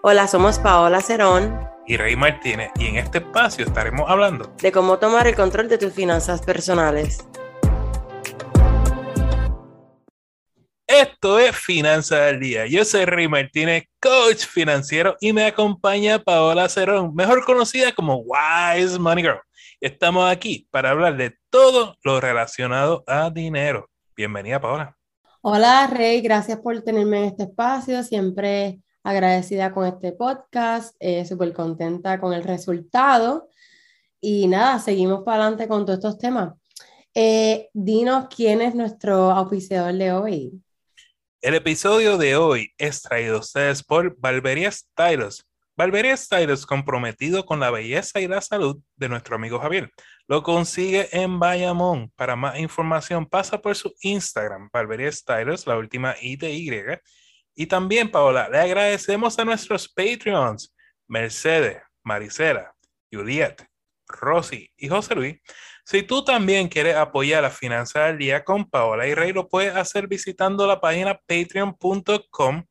Hola, somos Paola Cerón y Rey Martínez y en este espacio estaremos hablando de cómo tomar el control de tus finanzas personales. Esto es Finanzas al Día. Yo soy Rey Martínez, coach financiero, y me acompaña Paola Cerón, mejor conocida como Wise Money Girl. Estamos aquí para hablar de todo lo relacionado a dinero. Bienvenida, Paola. Hola, Rey. Gracias por tenerme en este espacio. Siempre agradecida con este podcast, eh, súper contenta con el resultado. Y nada, seguimos para adelante con todos estos temas. Eh, dinos quién es nuestro auspiciador de hoy. El episodio de hoy es traído a ustedes por Valveria Styles. Valveria Styles comprometido con la belleza y la salud de nuestro amigo Javier. Lo consigue en Bayamón. Para más información pasa por su Instagram, Valveria Styles, la última I de Y. Y también, Paola, le agradecemos a nuestros Patreons, Mercedes, Maricela, Juliet, Rosy y José Luis. Si tú también quieres apoyar la finanza del día con Paola y Rey, lo puedes hacer visitando la página patreon.com,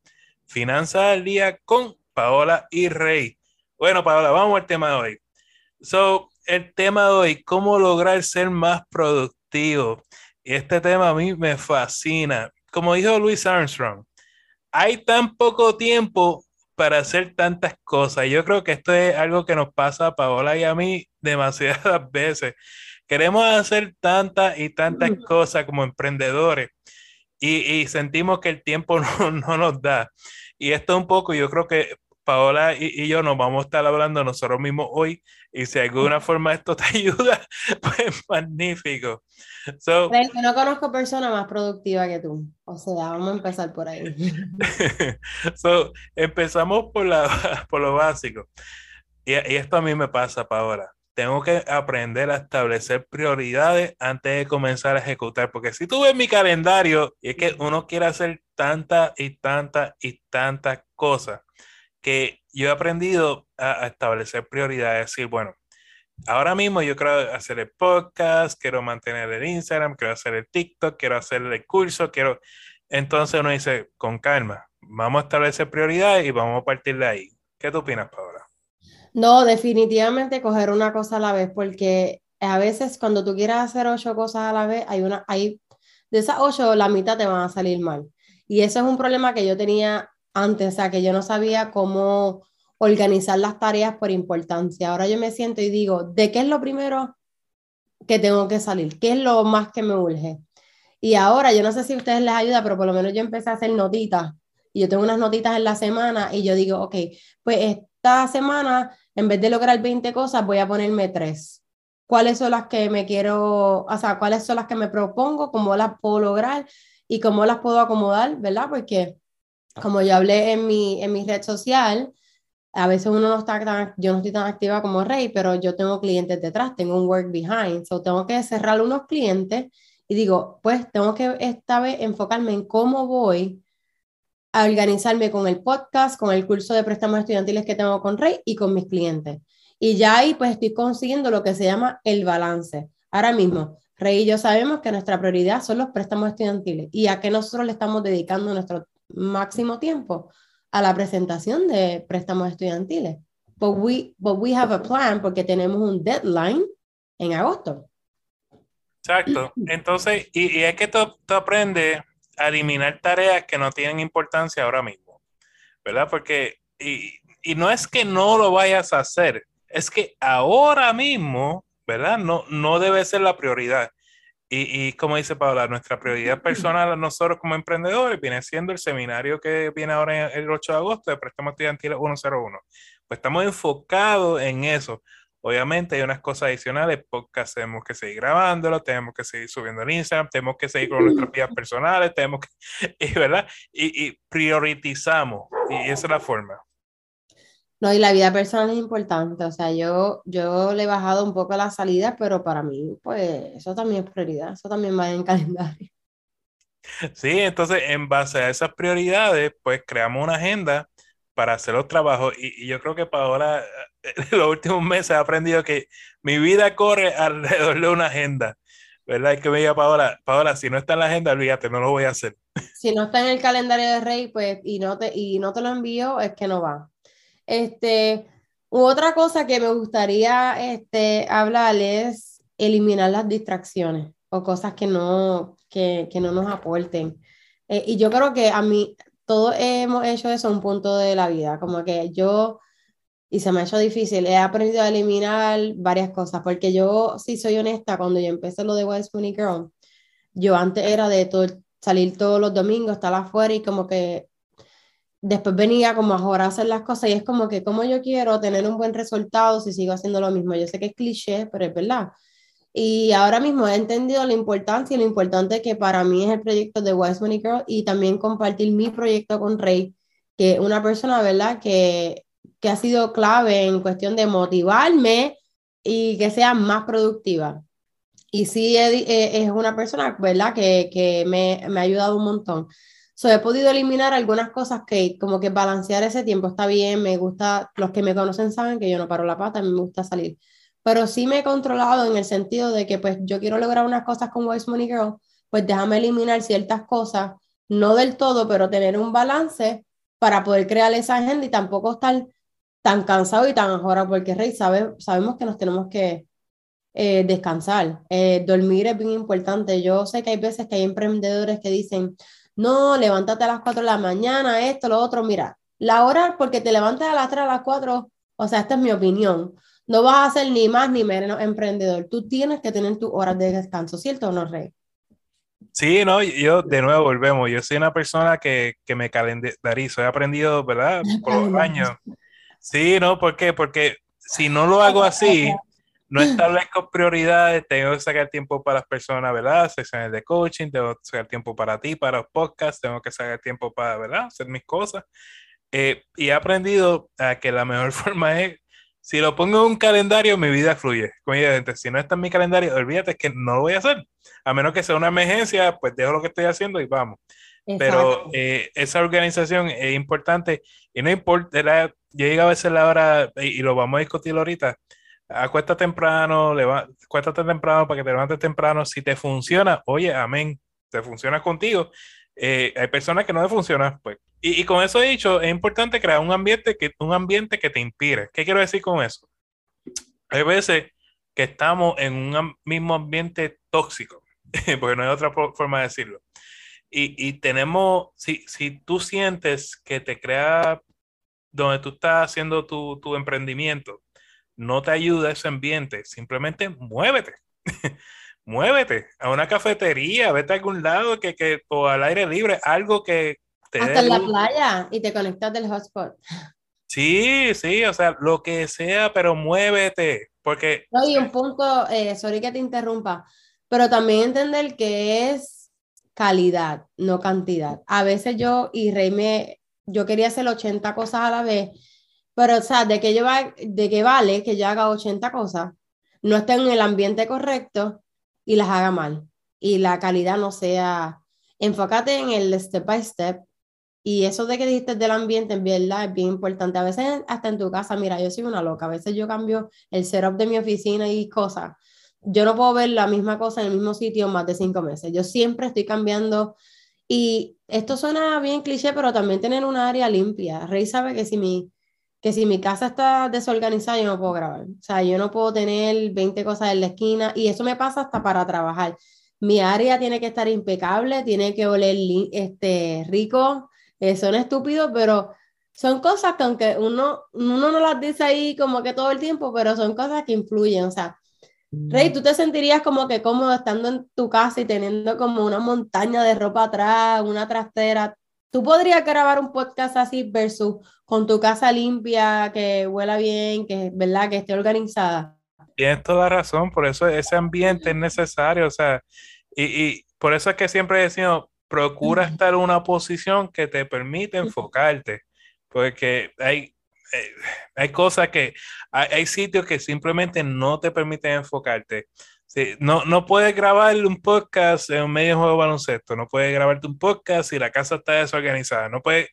Finanza del día con Paola y Rey. Bueno, Paola, vamos al tema de hoy. So, el tema de hoy, cómo lograr ser más productivo. Y este tema a mí me fascina. Como dijo Louis Armstrong, hay tan poco tiempo para hacer tantas cosas. Yo creo que esto es algo que nos pasa a Paola y a mí demasiadas veces. Queremos hacer tantas y tantas cosas como emprendedores y, sentimos que el tiempo no, no, nos da. Y esto un poco, yo creo que Paola y, yo nos vamos a estar hablando nosotros mismos hoy y si de alguna forma esto te ayuda, pues magnífico. So, no conozco persona más productiva que tú. O sea, vamos a empezar por ahí. so, empezamos por, la, por lo básico. Y, y esto a mí me pasa, Paola. Tengo que aprender a establecer prioridades antes de comenzar a ejecutar, porque si tú ves mi calendario, y es que uno quiere hacer tantas y tantas y tantas cosas, que yo he aprendido a, establecer prioridades, decir, bueno, ahora mismo yo quiero hacer el podcast, quiero mantener el Instagram, quiero hacer el TikTok, quiero hacer el curso, quiero... Entonces uno dice, con calma, vamos a establecer prioridades y vamos a partir de ahí. ¿Qué tú opinas, Paola? No, definitivamente coger una cosa a la vez, porque a veces cuando tú quieras hacer ocho cosas a la vez, hay una, hay, de esas ocho, la mitad te van a salir mal. Y eso es un problema que yo tenía antes, o sea, que yo no sabía cómo organizar las tareas por importancia. Ahora yo me siento y digo, ¿de qué es lo primero que tengo que salir? ¿Qué es lo más que me urge? Y ahora, yo no sé si a ustedes les ayuda, pero por lo menos yo empecé a hacer notitas. Y yo tengo unas notitas en la semana y yo digo, ok, pues esta semana, en vez de lograr 20 cosas, voy a ponerme tres. ¿Cuáles son las que me quiero, o sea, cuáles son las que me propongo, cómo las puedo lograr y cómo las puedo acomodar, ¿verdad? Porque como yo hablé en mi, en mi red social, a veces uno no está tan, yo no estoy tan activa como Rey, pero yo tengo clientes detrás, tengo un work behind, so tengo que cerrar unos clientes y digo, pues tengo que esta vez enfocarme en cómo voy a organizarme con el podcast, con el curso de préstamos estudiantiles que tengo con Rey y con mis clientes. Y ya ahí pues estoy consiguiendo lo que se llama el balance. Ahora mismo, Rey y yo sabemos que nuestra prioridad son los préstamos estudiantiles y a qué nosotros le estamos dedicando nuestro máximo tiempo a la presentación de préstamos estudiantiles. But we, but we have a plan porque tenemos un deadline en agosto. Exacto. Entonces, y, es que tú, aprendes a eliminar tareas que no tienen importancia ahora mismo, ¿verdad? Porque, y, y no es que no lo vayas a hacer, es que ahora mismo, ¿verdad? No, no debe ser la prioridad. Y, y, como dice Paula, nuestra prioridad personal nosotros como emprendedores viene siendo el seminario que viene ahora el 8 de agosto de préstamos estudiantiles 101. Pues estamos enfocados en eso. Obviamente hay unas cosas adicionales, porque tenemos que seguir grabándolo, tenemos que seguir subiendo el Instagram, tenemos que seguir con nuestras vidas personales, tenemos que, ¿verdad? Y, y priorizamos, y esa es la forma. No, y la vida personal es importante, o sea, yo, yo le he bajado un poco la salida, pero para mí, pues, eso también es prioridad, eso también va en calendario. Sí, entonces, en base a esas prioridades, pues, creamos una agenda para hacer los trabajos, y, yo creo que para ahora, en los últimos meses he aprendido que mi vida corre alrededor de una agenda, ¿verdad? Y que me diga Paola, Paola, si no está en la agenda, olvídate, no lo voy a hacer. Si no está en el calendario de Rey, pues, y no te, y no te lo envío, es que no va. Este, otra cosa que me gustaría este, hablar es eliminar las distracciones o cosas que no, que, que no nos aporten. Eh, y yo creo que a mí, todos hemos hecho eso a un punto de la vida, como que yo, y se me ha hecho difícil, he aprendido a eliminar varias cosas, porque yo, si soy honesta, cuando yo empecé lo de West Money Girl, yo antes era de todo, salir todos los domingos, estar afuera y como que después venía como a hacer las cosas y es como que como yo quiero tener un buen resultado si sigo haciendo lo mismo. Yo sé que es cliché, pero es verdad. Y ahora mismo he entendido la importancia y lo importante que para mí es el proyecto de Wise Money Girl y también compartir mi proyecto con Rey, que es una persona, ¿verdad?, que, que ha sido clave en cuestión de motivarme y que sea más productiva. Y sí, eh, es una persona, ¿verdad?, que, que me, me, ha ayudado un montón. So, he podido eliminar algunas cosas que como que balancear ese tiempo está bien, me gusta, los que me conocen saben que yo no paro la pata, me gusta salir pero sí me he controlado en el sentido de que pues yo quiero lograr unas cosas con Wise Money Girl, pues déjame eliminar ciertas cosas, no del todo, pero tener un balance para poder crear esa agenda y tampoco estar tan cansado y tan ahora, porque Rey, sabe, sabemos que nos tenemos que eh, descansar. Eh, dormir es bien importante. Yo sé que hay veces que hay emprendedores que dicen, no, levántate a las 4 de la mañana, esto, lo otro. Mira, la hora porque te levantas a las 3, a las 4, o sea, esta es mi opinión no vas a ser ni más ni menos emprendedor. Tú tienes que tener tus horas de descanso, ¿cierto o no, Rey? Sí, no, yo de nuevo volvemos. Yo soy una persona que, que me calendarizo. He aprendido, ¿verdad? Por los años. Sí, no, ¿por qué? Porque si no lo hago así, no establezco prioridades, tengo que sacar tiempo para las personas, ¿verdad? Sesiones de coaching, tengo que sacar tiempo para ti, para los podcasts, tengo que sacar tiempo para, ¿verdad? Hacer mis cosas. Eh, y he aprendido a que la mejor forma es si lo pongo en un calendario, mi vida fluye. Si no está en mi calendario, olvídate que no lo voy a hacer. A menos que sea una emergencia, pues dejo lo que estoy haciendo y vamos. Pero eh, esa organización es importante y no importa, yo llega a veces la hora, y, lo vamos a discutir ahorita, acuesta temprano, acuéstate temprano para que te levantes temprano. Si te funciona, oye, amén, te funciona contigo. Eh, hay personas que no le funciona, pues y, con eso dicho, es importante crear un ambiente, que, un ambiente que te inspire. ¿Qué quiero decir con eso? Hay veces que estamos en un mismo ambiente tóxico, porque no hay otra forma de decirlo. Y, y tenemos, si, si, tú sientes que te crea donde tú estás haciendo tu, tu emprendimiento, no te ayuda ese ambiente, simplemente muévete. muévete a una cafetería, vete a algún lado que, que, o al aire libre, algo que, hasta en la playa y te conectas del hotspot. Sí, sí, o sea, lo que sea, pero muévete, porque... No, y un punto, eh, sorry que te interrumpa, pero también entender que es calidad, no cantidad. A veces yo y Rey me, yo quería hacer 80 cosas a la vez, pero o sea, de que, yo, de que vale que yo haga 80 cosas, no esté en el ambiente correcto y las haga mal. Y la calidad no sea, enfócate en el step by step y eso de que dijiste del ambiente, en verdad, es bien importante. A veces hasta en tu casa, mira, yo soy una loca, a veces yo cambio el setup de mi oficina y cosas. Yo no puedo ver la misma cosa en el mismo sitio más de cinco meses. Yo siempre estoy cambiando. Y esto suena bien cliché, pero también tener un área limpia. Rey sabe que si mi, que si mi casa está desorganizada, yo no puedo grabar. O sea, yo no puedo tener 20 cosas en la esquina y eso me pasa hasta para trabajar. Mi área tiene que estar impecable, tiene que oler este, rico, eh, son estúpidos, pero son cosas que aunque uno, uno no las dice ahí como que todo el tiempo, pero son cosas que influyen. O sea, Rey, ¿tú te sentirías como que cómodo estando en tu casa y teniendo como una montaña de ropa atrás, una trastera? ¿Tú podrías grabar un podcast así versus con tu casa limpia, que huela bien, que verdad, que esté organizada? Tienes toda la razón, por eso ese ambiente es necesario, o sea, y, y por eso es que siempre decimos, procura estar en una posición que te permite enfocarte, porque hay, eh, hay cosas que, hay, sitios que simplemente no te permiten enfocarte. No, no puedes grabar un podcast en un medio de juego de baloncesto, no puedes grabarte un podcast si la casa está desorganizada, no puedes,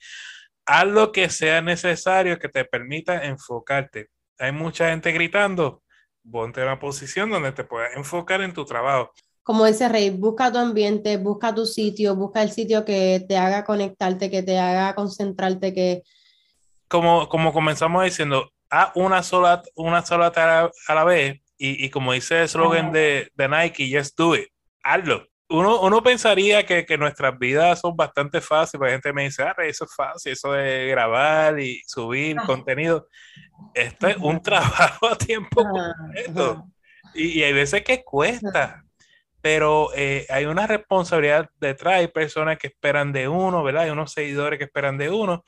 haz lo que sea necesario que te permita enfocarte. Hay mucha gente gritando, ponte en una posición donde te puedas enfocar en tu trabajo como dice Rey, busca tu ambiente, busca tu sitio, busca el sitio que te haga conectarte, que te haga concentrarte, que... como, como comenzamos diciendo, a una sola, una sola tarea a la vez y, y como dice el eslogan de, de, Nike, just do it, hazlo. Uno, uno pensaría que, que, nuestras vidas son bastante fáciles, la gente me dice, ah, eso es fácil, eso de grabar y subir contenido. Esto es un trabajo a tiempo completo. Y, y, hay veces que cuesta, pero eh, hay una responsabilidad detrás, hay personas que esperan de uno, ¿verdad? Hay unos seguidores que esperan de uno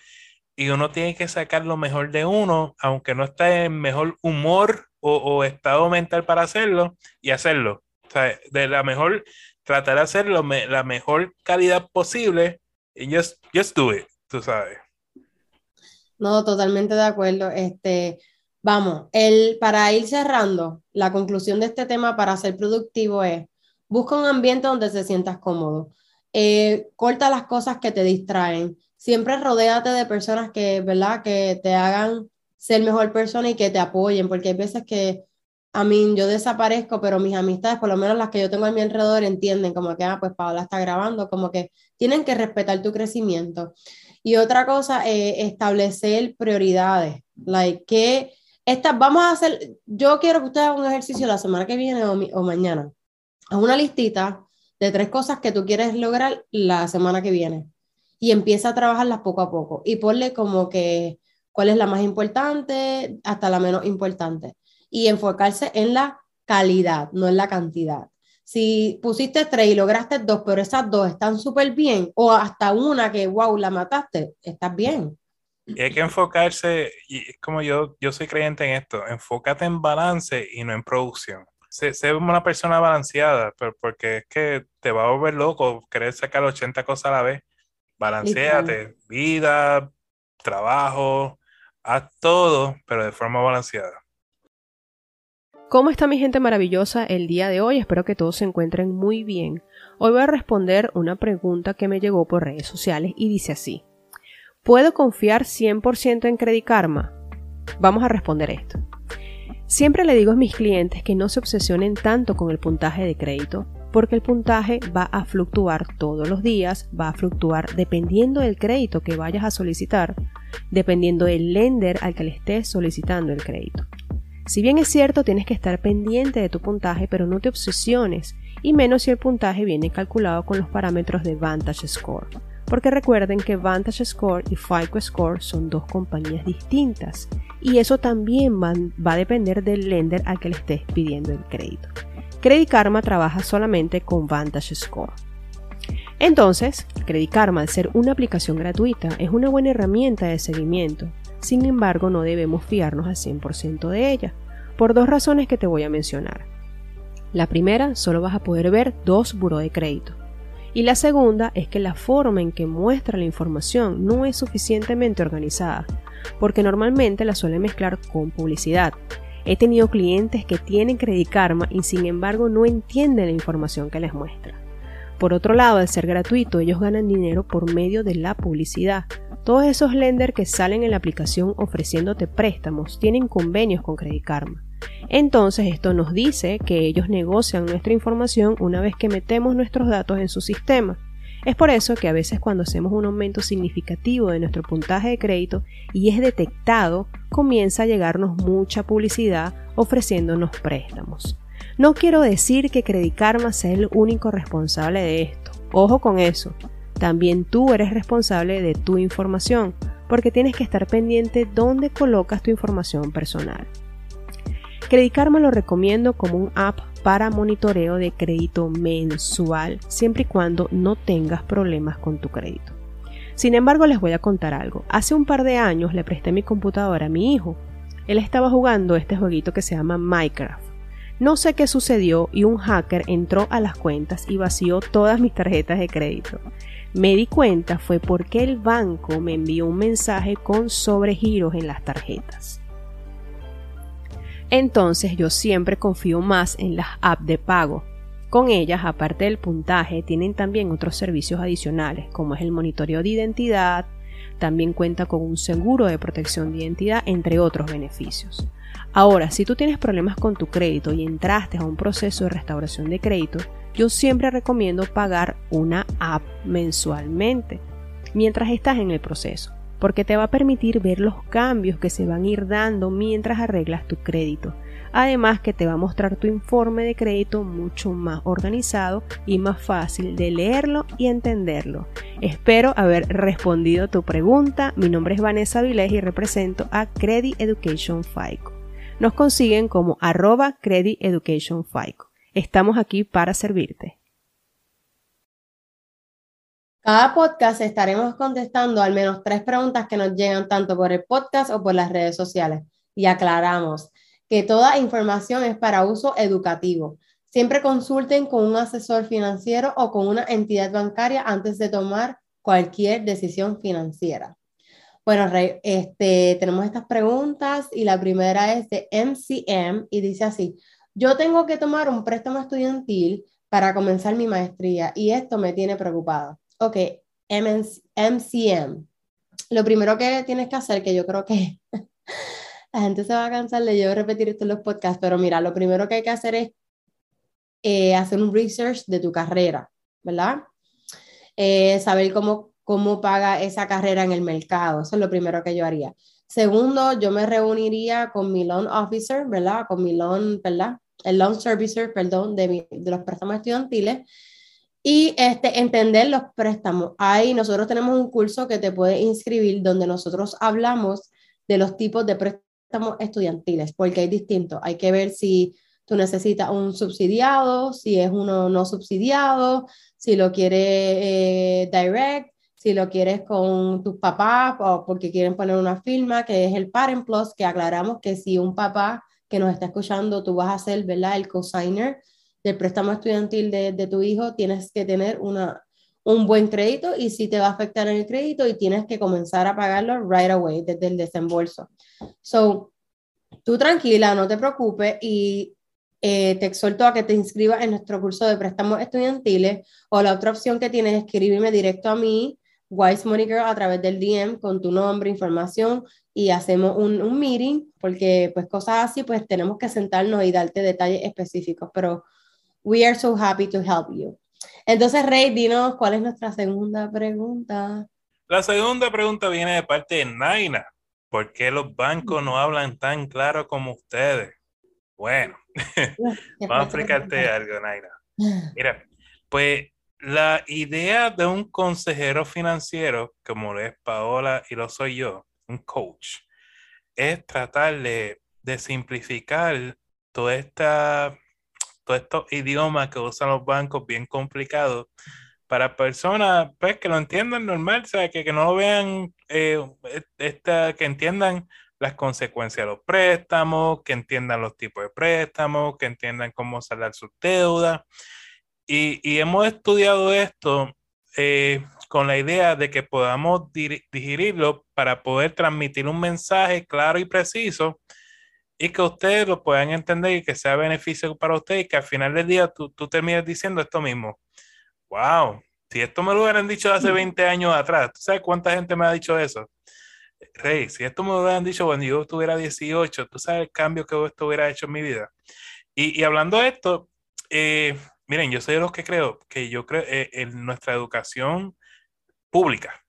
y uno tiene que sacar lo mejor de uno, aunque no esté en mejor humor o, estado mental para hacerlo, y hacerlo. O sea, de la mejor, tratar de hacerlo la mejor calidad posible y just, just do it, tú sabes. No, totalmente de acuerdo. Este, vamos, el, para ir cerrando, la conclusión de este tema para ser productivo es, busca un ambiente donde te sientas cómodo. Eh, corta las cosas que te distraen siempre rodéate de personas que, ¿verdad? Que te hagan ser mejor persona y que te apoyen, porque hay veces que a mí yo desaparezco, pero mis amistades, por lo menos las que yo tengo a mi alrededor, entienden como que, ah, pues Paola está grabando, como que tienen que respetar tu crecimiento. Y otra cosa, eh, establecer prioridades, like, que estas, vamos a hacer, yo quiero que ustedes hagan un ejercicio la semana que viene o, o mañana, a una listita de tres cosas que tú quieres lograr la semana que viene y empieza a trabajarlas poco a poco y ponle como que cuál es la más importante hasta la menos importante y enfocarse en la calidad, no en la cantidad. Si pusiste tres y lograste dos, pero esas dos están súper bien, o hasta una que, wow, la mataste, estás bien. Y hay que enfocarse, y como yo, yo soy creyente en esto, enfócate en balance y no en producción. Sé, sé una persona balanceada, pero porque es que te va a volver loco querer sacar 80 cosas a la vez. Balanceate, vida, trabajo, haz todo, pero de forma balanceada. ¿Cómo está mi gente maravillosa el día de hoy? Espero que todos se encuentren muy bien. Hoy voy a responder una pregunta que me llegó por redes sociales y dice así. ¿Puedo confiar 100% en Credit Karma? Vamos a responder esto. Siempre le digo a mis clientes que no se obsesionen tanto con el puntaje de crédito, porque el puntaje va a fluctuar todos los días, va a fluctuar dependiendo del crédito que vayas a solicitar, dependiendo del lender al que le estés solicitando el crédito. Si bien es cierto, tienes que estar pendiente de tu puntaje, pero no te obsesiones, y menos si el puntaje viene calculado con los parámetros de Vantage Score. Porque recuerden que Vantage Score y FICO Score son dos compañías distintas, y eso también va, a depender del lender al que le estés pidiendo el crédito. Credit Karma trabaja solamente con Vantage Score. Entonces, Credit Karma, al ser una aplicación gratuita, es una buena herramienta de seguimiento. Sin embargo, no debemos fiarnos al 100% de ella, por dos razones que te voy a mencionar. La primera, solo vas a poder ver dos buros de crédito. Y la segunda es que la forma en que muestra la información no es suficientemente organizada, porque normalmente la suele mezclar con publicidad, He tenido clientes que tienen Credit Karma y sin embargo no entienden la información que les muestra. Por otro lado, al ser gratuito, ellos ganan dinero por medio de la publicidad. Todos esos lenders que salen en la aplicación ofreciéndote préstamos tienen convenios con Credit Karma. Entonces esto nos dice que ellos negocian nuestra información una vez que metemos nuestros datos en su sistema. Es por eso que a veces cuando hacemos un aumento significativo de nuestro puntaje de crédito y es detectado, comienza a llegarnos mucha publicidad ofreciéndonos préstamos. No quiero decir que Credit Karma sea el único responsable de esto. Ojo con eso. También tú eres responsable de tu información, porque tienes que estar pendiente dónde colocas tu información personal. Credit Karma lo recomiendo como un app para monitoreo de crédito mensual, siempre y cuando no tengas problemas con tu crédito. Sin embargo, les voy a contar algo. Hace un par de años le presté mi computadora a mi hijo. Él estaba jugando este jueguito que se llama Minecraft. No sé qué sucedió y un hacker entró a las cuentas y vació todas mis tarjetas de crédito. Me di cuenta fue porque el banco me envió un mensaje con sobregiros en las tarjetas. Entonces yo siempre confío más en las apps de pago. Con ellas, aparte del puntaje, tienen también otros servicios adicionales, como es el monitoreo de identidad, también cuenta con un seguro de protección de identidad, entre otros beneficios. Ahora, si tú tienes problemas con tu crédito y entraste a un proceso de restauración de crédito, yo siempre recomiendo pagar una app mensualmente mientras estás en el proceso. porque te va a permitir ver los cambios que se van a ir dando mientras arreglas tu crédito. Además que te va a mostrar tu informe de crédito mucho más organizado y más fácil de leerlo y entenderlo. Espero haber respondido tu pregunta. Mi nombre es Vanessa Vilés y represento a Credit Education FICO. Nos consiguen como arroba Credit Education FICO. Estamos aquí para servirte. Cada podcast estaremos contestando al menos tres preguntas que nos llegan tanto por el podcast o por las redes sociales. Y aclaramos, que toda información es para uso educativo. Siempre consulten con un asesor financiero o con una entidad bancaria antes de tomar cualquier decisión financiera. Bueno, Rey, este, tenemos estas preguntas y la primera es de MCM y dice así, yo tengo que tomar un préstamo estudiantil para comenzar mi maestría y esto me tiene preocupada. Ok, MCM. Lo primero que tienes que hacer, que yo creo que la gente se va a cansar de yo repetir esto en los podcasts, pero mira, lo primero que hay que hacer es eh, hacer un research de tu carrera, ¿verdad? Eh, saber cómo, cómo paga esa carrera en el mercado, eso es lo primero que yo haría. Segundo, yo me reuniría con mi loan officer, ¿verdad? Con mi loan, ¿verdad? El loan servicer, perdón, de, de los préstamos estudiantiles y este, entender los préstamos. Ahí nosotros tenemos un curso que te puede inscribir donde nosotros hablamos de los tipos de préstamos estudiantiles, porque hay distinto. Hay que ver si tú necesitas un subsidiado, si es uno no subsidiado, si lo quieres eh, direct, si lo quieres con tus papás o porque quieren poner una firma, que es el Parent Plus, que aclaramos que si un papá que nos está escuchando, tú vas a ser, ¿verdad? El cosigner del préstamo estudiantil de, de tu hijo, tienes que tener una, un buen crédito y si te va a afectar en el crédito y tienes que comenzar a pagarlo right away desde el desembolso. So, tú tranquila, no te preocupes y eh, te exhorto a que te inscribas en nuestro curso de préstamos estudiantiles o la otra opción que tienes es escribirme directo a mí, Wise Money Girl, a través del DM con tu nombre, información y hacemos un, un meeting porque pues cosas así pues tenemos que sentarnos y darte detalles específicos, pero we are so happy to help you. Entonces, Rey, dinos cuál es nuestra segunda pregunta. La segunda pregunta viene de parte de Naina. ¿Por qué los bancos no hablan tan claro como ustedes? Bueno, vamos a explicarte algo, Naina. Mira, pues la idea de un consejero financiero, como lo es Paola y lo soy yo, un coach, es tratar de, de simplificar toda esta todos estos idiomas que usan los bancos bien complicados para personas pues que lo entiendan normal, sea, que, que no lo vean, eh, esta, que entiendan las consecuencias de los préstamos, que entiendan los tipos de préstamos, que entiendan cómo saldar sus deudas. Y, y, hemos estudiado esto eh, con la idea de que podamos digerirlo para poder transmitir un mensaje claro y preciso y que ustedes lo puedan entender y que sea beneficio para ustedes y que al final del día tú, tú termines diciendo esto mismo. Wow, si esto me lo hubieran dicho hace 20 años atrás, ¿tú sabes cuánta gente me ha dicho eso? Rey, si esto me lo hubieran dicho cuando yo tuviera 18, tú sabes el cambio que esto hubiera hecho en mi vida. Y, y hablando de esto, eh, miren, yo soy de los que creo que yo creo eh, en nuestra educación pública,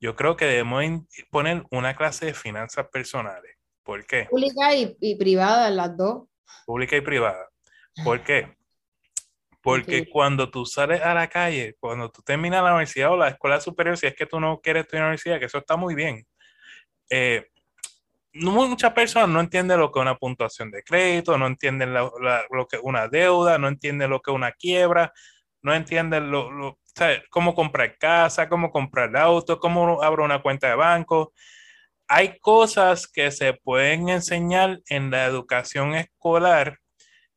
yo creo que debemos poner una clase de finanzas personales ¿Por qué? Pública y, privada, las dos. Pública y privada. ¿Por qué? Porque cuando tú sales a la calle, cuando tú terminas la universidad o la escuela superior, si es que tú no quieres estudiar en la universidad, que eso está muy bien, eh, muchas personas no entienden lo que es una puntuación de crédito, no entienden lo que es una deuda, no entienden lo que es una quiebra, no entienden lo, cómo comprar casa, cómo comprar auto, cómo abro una cuenta de banco hay cosas que se pueden enseñar en la educación escolar.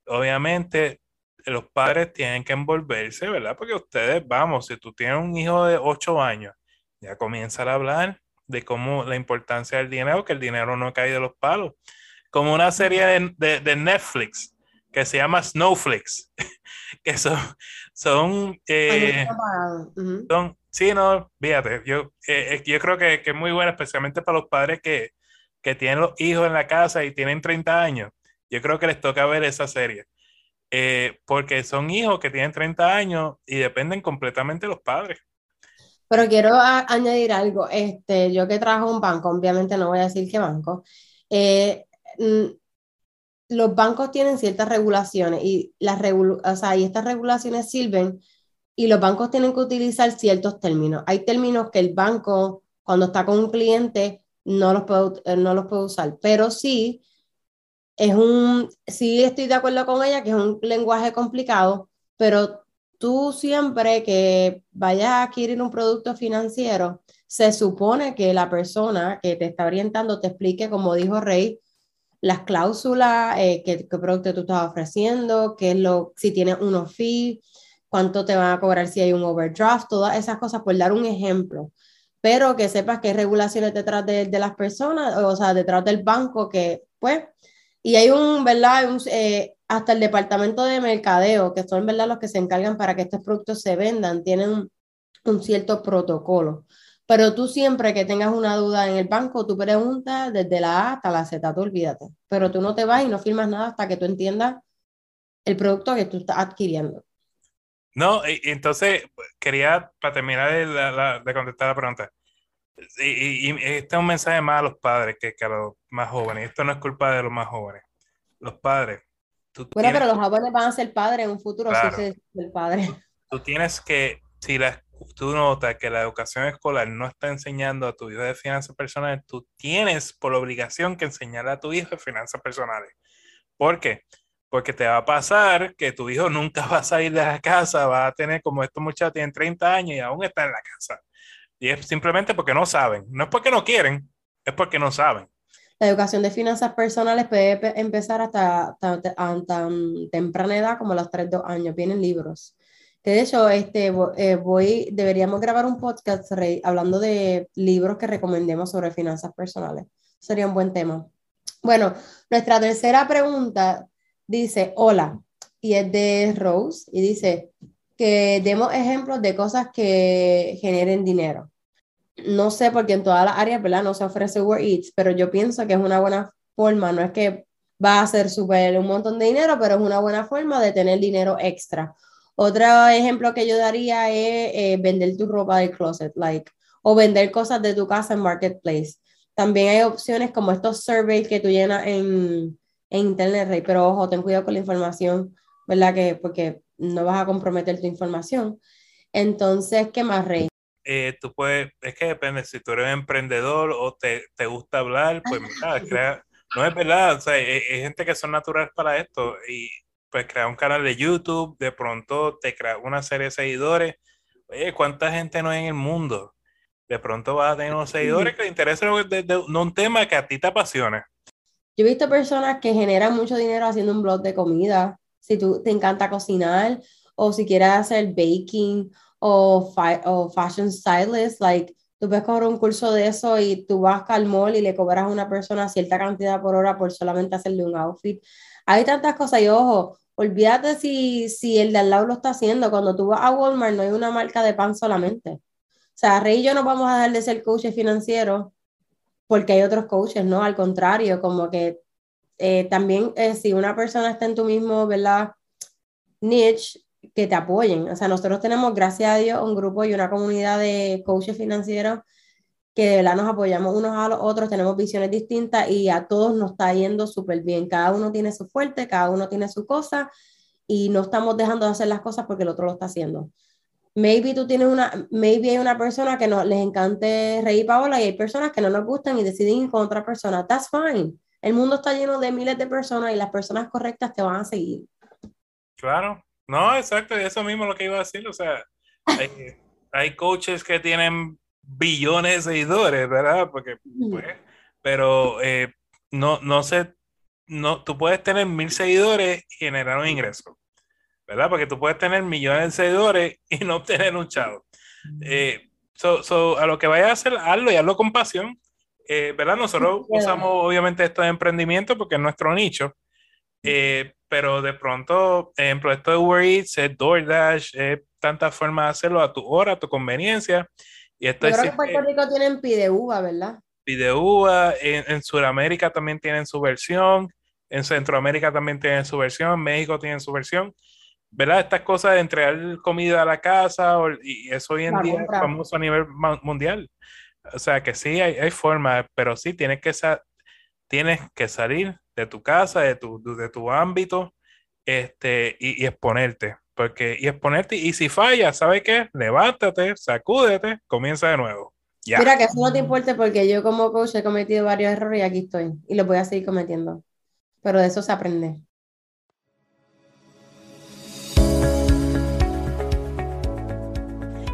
Obviamente, los padres tienen que envolverse, ¿verdad? Porque ustedes, vamos, si tú tienes un hijo de 8 años, ya comienzan a hablar de cómo la importancia del dinero, que el dinero no cae de los palos. Como una serie de, Netflix que se llama Snowflakes, que son, son, eh, son Sí, no, fíjate, yo, eh, yo creo que, que, es muy buena, especialmente para los padres que, que, tienen los hijos en la casa y tienen 30 años. Yo creo que les toca ver esa serie. Eh, porque son hijos que tienen 30 años y dependen completamente de los padres. Pero quiero añadir algo. Este, yo que trabajo en un banco, obviamente no voy a decir qué banco. Eh, los bancos tienen ciertas regulaciones y, las o sea, y estas regulaciones sirven y los bancos tienen que utilizar ciertos términos. Hay términos que el banco, cuando está con un cliente, no los puede, eh, no los puede usar, pero sí es un, sí estoy de acuerdo con ella que es un lenguaje complicado, pero tú siempre que vayas a adquirir un producto financiero, se supone que la persona que te está orientando te explique, como dijo Rey, las cláusulas, eh, qué, producto tú estás ofreciendo, qué es lo, si tienes unos fees, cuánto te van a cobrar si hay un overdraft, todas esas cosas, por dar un ejemplo. Pero que sepas que hay regulaciones detrás de, las personas, o sea, detrás del banco, que pues, y hay un, ¿verdad? Eh, hasta el departamento de mercadeo, que son, ¿verdad? Los que se encargan para que estos productos se vendan, tienen un cierto protocolo. Pero tú siempre que tengas una duda en el banco, tú preguntas desde la A hasta la Z, tú olvídate. Pero tú no te vas y no firmas nada hasta que tú entiendas el producto que tú estás adquiriendo. No, entonces quería, para terminar de, contestar la pregunta, y, este es un mensaje más a los padres que, a los más jóvenes. Esto no es culpa de los más jóvenes. Los padres. bueno, pero los jóvenes van a ser padres en un futuro, si sí, el padre. Tú tienes que, si la tú notas que la educación escolar no está enseñando a tu hijo de finanzas personales, tú tienes por obligación que enseñarle a tu hijo de finanzas personales. ¿Por qué? Porque te va a pasar que tu hijo nunca va a salir de la casa, va a tener como estos muchachos tienen 30 años y aún está en la casa. Y es simplemente porque no saben. No es porque no quieren, es porque no saben. La educación de finanzas personales puede empezar hasta tan, temprana edad como los 3, 2 años. Vienen libros de hecho, este, eh, voy, deberíamos grabar un podcast hablando de libros que recomendemos sobre finanzas personales. Sería un buen tema. Bueno, nuestra tercera pregunta dice, hola, y es de Rose, y dice que demos ejemplos de cosas que generen dinero. No sé, porque en todas las áreas. No se ofrece Uber Eats, pero yo pienso que es una buena forma, no es que va a ser súper un montón de dinero, pero es una buena forma de tener dinero extra otro ejemplo que yo daría es eh, vender tu ropa del closet, like, o vender cosas de tu casa en Marketplace. También hay opciones como estos surveys que tú llenas en, Internet, Rey, pero ojo, ten cuidado con la información, ¿verdad? Que, porque no vas a comprometer tu información. Entonces, ¿qué más, Rey? Eh, tú puedes, es que depende, si tú eres emprendedor o te, te gusta hablar, pues mira, crea, no es verdad, o sea, hay, hay, gente que son naturales para esto y pues crea un canal de YouTube, de pronto te crea una serie de seguidores. Oye, ¿cuánta gente no hay en el mundo? De pronto vas a tener unos seguidores que te interesen de, un tema que a ti te apasione. Yo he visto personas que generan mucho dinero haciendo un blog de comida. Si tú te encanta cocinar o si quieres hacer baking o, fashion stylist, like tú puedes cobrar un curso de eso y tú vas al mall y le cobras a una persona cierta cantidad por hora por solamente hacerle un outfit. Hay tantas cosas y ojo, olvídate si, si el de al lado lo está haciendo. Cuando tú vas a Walmart no hay una marca de pan solamente. O sea, Rey y yo no vamos a dejar de ser coaches financieros porque hay otros coaches, ¿no? Al contrario, como que eh, también eh, si una persona está en tu mismo, ¿verdad? Niche, que te apoyen. O sea, nosotros tenemos, gracias a Dios, un grupo y una comunidad de coaches financieros que de verdad nos apoyamos unos a los otros, tenemos visiones distintas y a todos nos está yendo súper bien. Cada uno tiene su fuerte, cada uno tiene su cosa y no estamos dejando de hacer las cosas porque el otro lo está haciendo. Maybe tú tienes una, maybe hay una persona que no les encante reír Paola y hay personas que no nos gustan y deciden ir con otra persona. That's fine. El mundo está lleno de miles de personas y las personas correctas te van a seguir. Claro, no, exacto, eso mismo lo que iba a decir. O sea, hay, hay coaches que tienen billones de seguidores, ¿verdad? Porque, pues, pero eh, no, no sé, no, tú puedes tener mil seguidores y generar un ingreso, ¿verdad? Porque tú puedes tener millones de seguidores y no obtener un chavo. Eh, so, a lo que vaya a hacer, hazlo y hazlo con pasión, eh, ¿verdad? Nosotros usamos obviamente esto de emprendimiento porque es nuestro nicho, pero de pronto, ejemplo, esto de Uber Eats, DoorDash, tantas formas de hacerlo a tu hora, a tu conveniencia. Y esto Yo creo que en Puerto Rico tienen Pideuva, ¿verdad? Pideuva, en, en Sudamérica también tienen su versión, en Centroamérica también tienen su versión, en México tienen su versión. ¿Verdad? Estas cosas de entregar comida a la casa y eso hoy en día es famoso a nivel mundial. O sea que sí, hay, hay formas, pero sí tienes que, tienes que salir de tu casa, de tu, de tu ámbito, este, y, exponerte. Porque, y exponerte, y si falla, ¿sabes qué? Levántate, sacúdete, comienza de nuevo. Mira, que eso no te importe porque yo como coach he cometido varios errores y aquí estoy. Y los voy a seguir cometiendo. Pero de eso se aprende.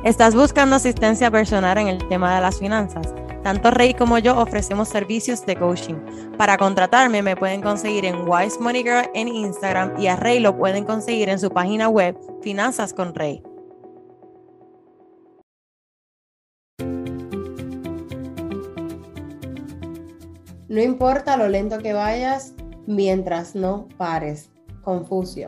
¿Estás buscando asistencia personal en el tema de las finanzas? Tanto Rey como yo ofrecemos servicios de coaching. Para contratarme me pueden conseguir en Wise Money Girl en Instagram y a Rey lo pueden conseguir en su página web Finanzas con Rey. No importa lo lento que vayas, mientras no pares. Confucio.